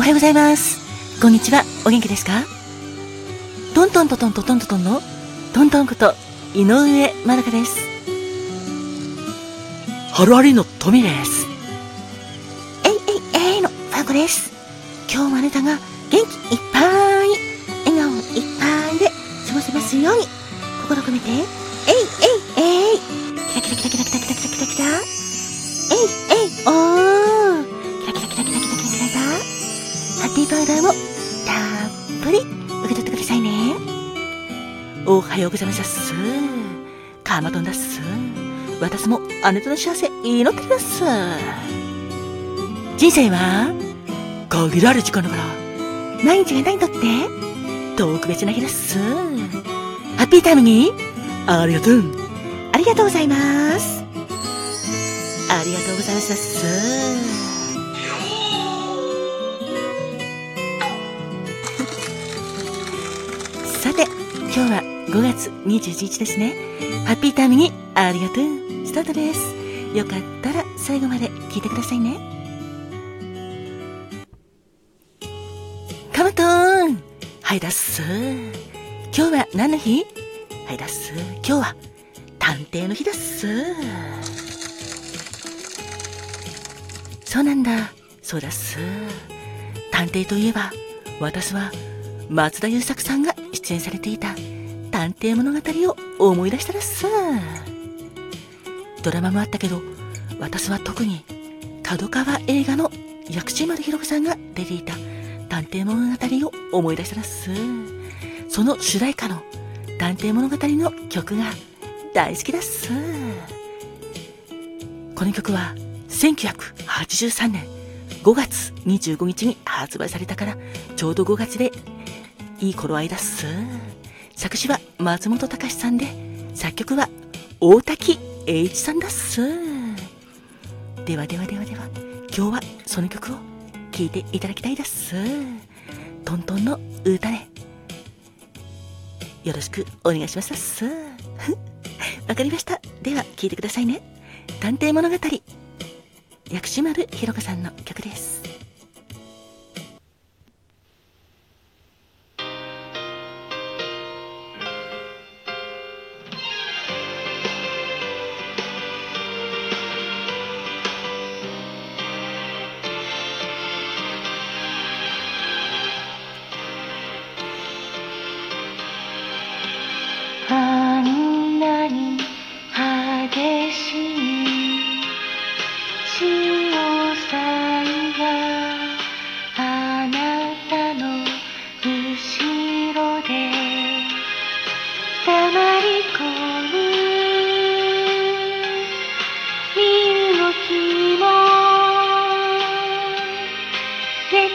おはようございます。こんにちは。お元気ですか？トントントントントントントンのトントンこと井上まどかです。ハロアリのトミです。えいえいえいのファンコです。今日もあなたが元気いっぱい、笑顔いっぱいで過ごせますように、心込めて、えいえいえいキラキラキラキラキラキラキラキラえいえいパウダーもたっぷり受け取ってくださいね。おはようございます。カーマトンだっす。私もあなたの幸せ祈ってます。人生は限られる時間だから、毎日が何にとって特別な日です。ハッピータイムにありがとう。ありがとうございます。ありがとうございます。今日は5月21日ですね。ハッピータイムにありがとう。スタートです。よかったら最後まで聞いてくださいね。カマトーンはいだっす。今日は何の日？はいだっす。今日は探偵の日だっす。そうなんだ。そうだっす。探偵といえば、私は松田優作さんが出演されていた探偵物語を思い出したらっす。ドラマもあったけど、私は特に角川映画の薬師丸ひろ子さんが出ていた探偵物語を思い出したらっす。その主題歌の探偵物語の曲が大好きだっす。この曲は1983年5月25日に発売されたからちょうど5月でいい頃合いだっす。作詞は松本隆さんで作曲は大滝栄一さんだっす。ではではではでは今日はその曲を聴いていただきたいです。トントンの歌でよろしくお願いしますっす。わかりました。では聴いてくださいね。探偵物語薬師丸ひろ子さんの曲です。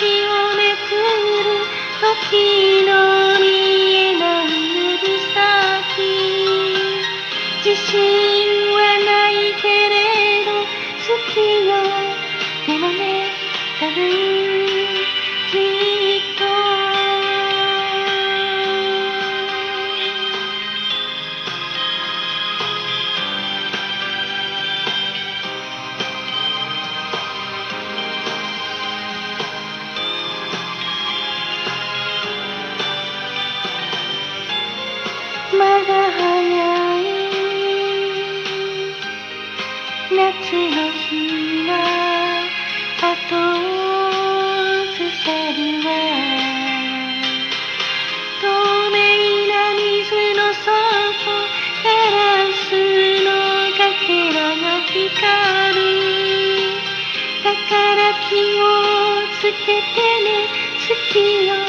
जीवन फिर अखीर 一样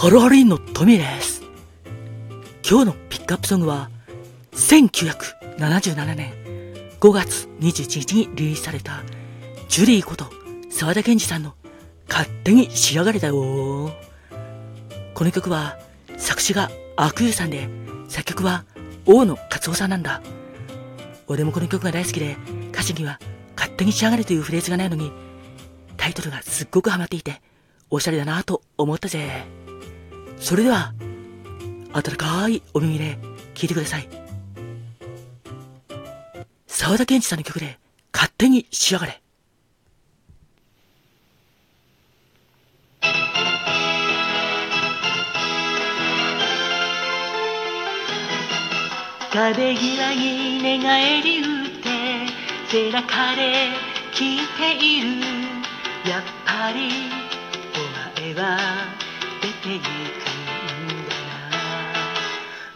ハロハロインのトミーです。今日のピックアップソングは、1977年5月21日にリリースされた、ジュリーこと沢田研二さんの勝手に仕上がれたよ。この曲は、作詞がアクーさんで、作曲は大野勝夫さんなんだ。俺もこの曲が大好きで、歌詞には勝手に仕上がれというフレーズがないのに、タイトルがすっごくハマっていて、おしゃれだなと思ったぜ。それでは、温かいお耳で聴いてください。沢田研二さんの曲で勝手に仕上がれ。壁際に寝返り打って背中で聞いているやっぱりお前は出て行く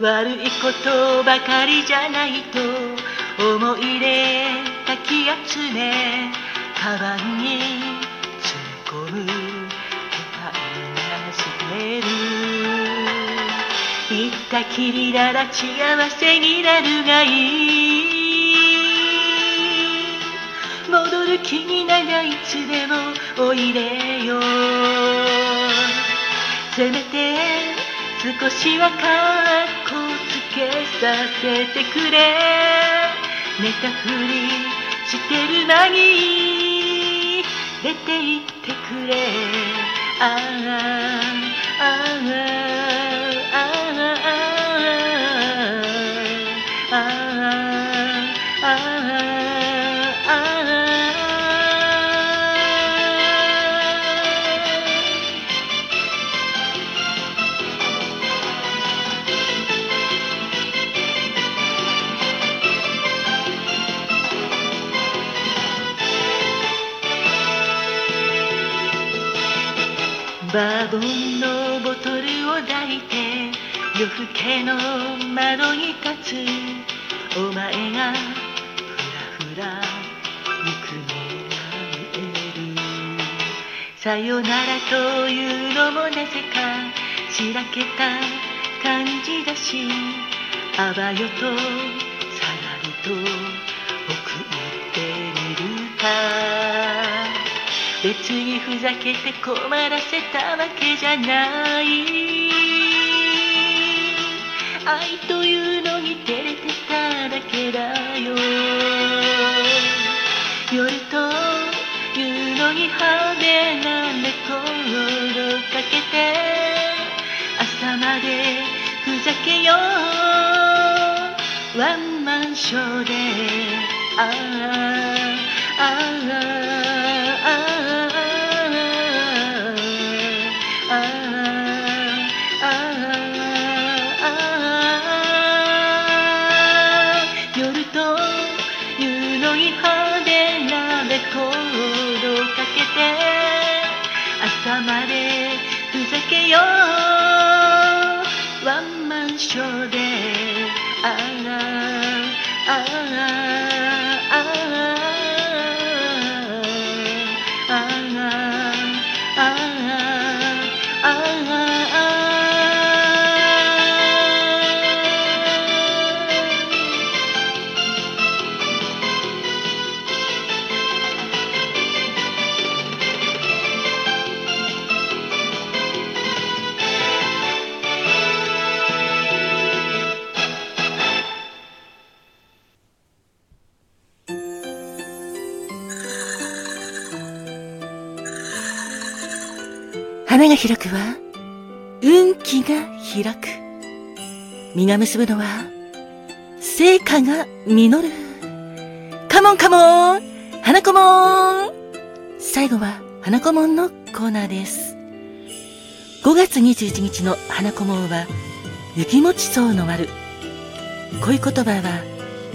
悪いことばかりじゃないと思い出かき集めカバンに詰め込む手配がしてる。行ったきりなら幸せになるがいい戻る気になりゃいつでもおいでよ。せめて少しはかっさせてくれ。寝たふりしてる間に。出て行ってくれ。あああああ。バーボンのボトルを抱いて夜更けの窓に立つお前がふらふら行くのが見える。さよならというのもなぜかしらけた感じだしあばよとさらりと送ってみるか。別にふざけて困らせたわけじゃない。愛というのに照れてただけだよ。夜というのに派手なレコードかけて朝までふざけよう。ワンマンショーであああああまでふざけよう。ワンマンショーでああああああ花が開くは、運気が開く。実が結ぶのは、成果が実る。カモンカモン花子もん最後は花子もんのコーナーです。5月21日の花子もんは、雪持ち層の丸。恋言葉は、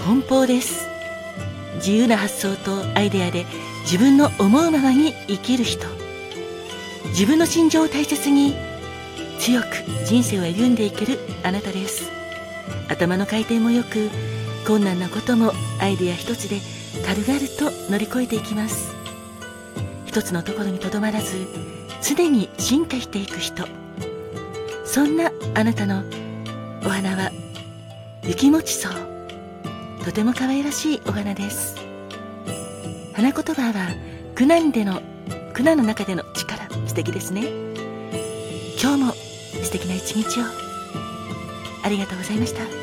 奔放です。自由な発想とアイデアで自分の思うままに生きる人。自分の心情を大切に強く人生を歩んでいけるあなたです。頭の回転もよく困難なこともアイデア一つで軽々と乗り越えていきます。一つのところにとどまらず常に進化していく人。そんなあなたのお花は雪もちそう。とても可愛らしいお花です。花言葉は苦難での苦難の中での素敵ですね。今日も素敵な一日を。ありがとうございました。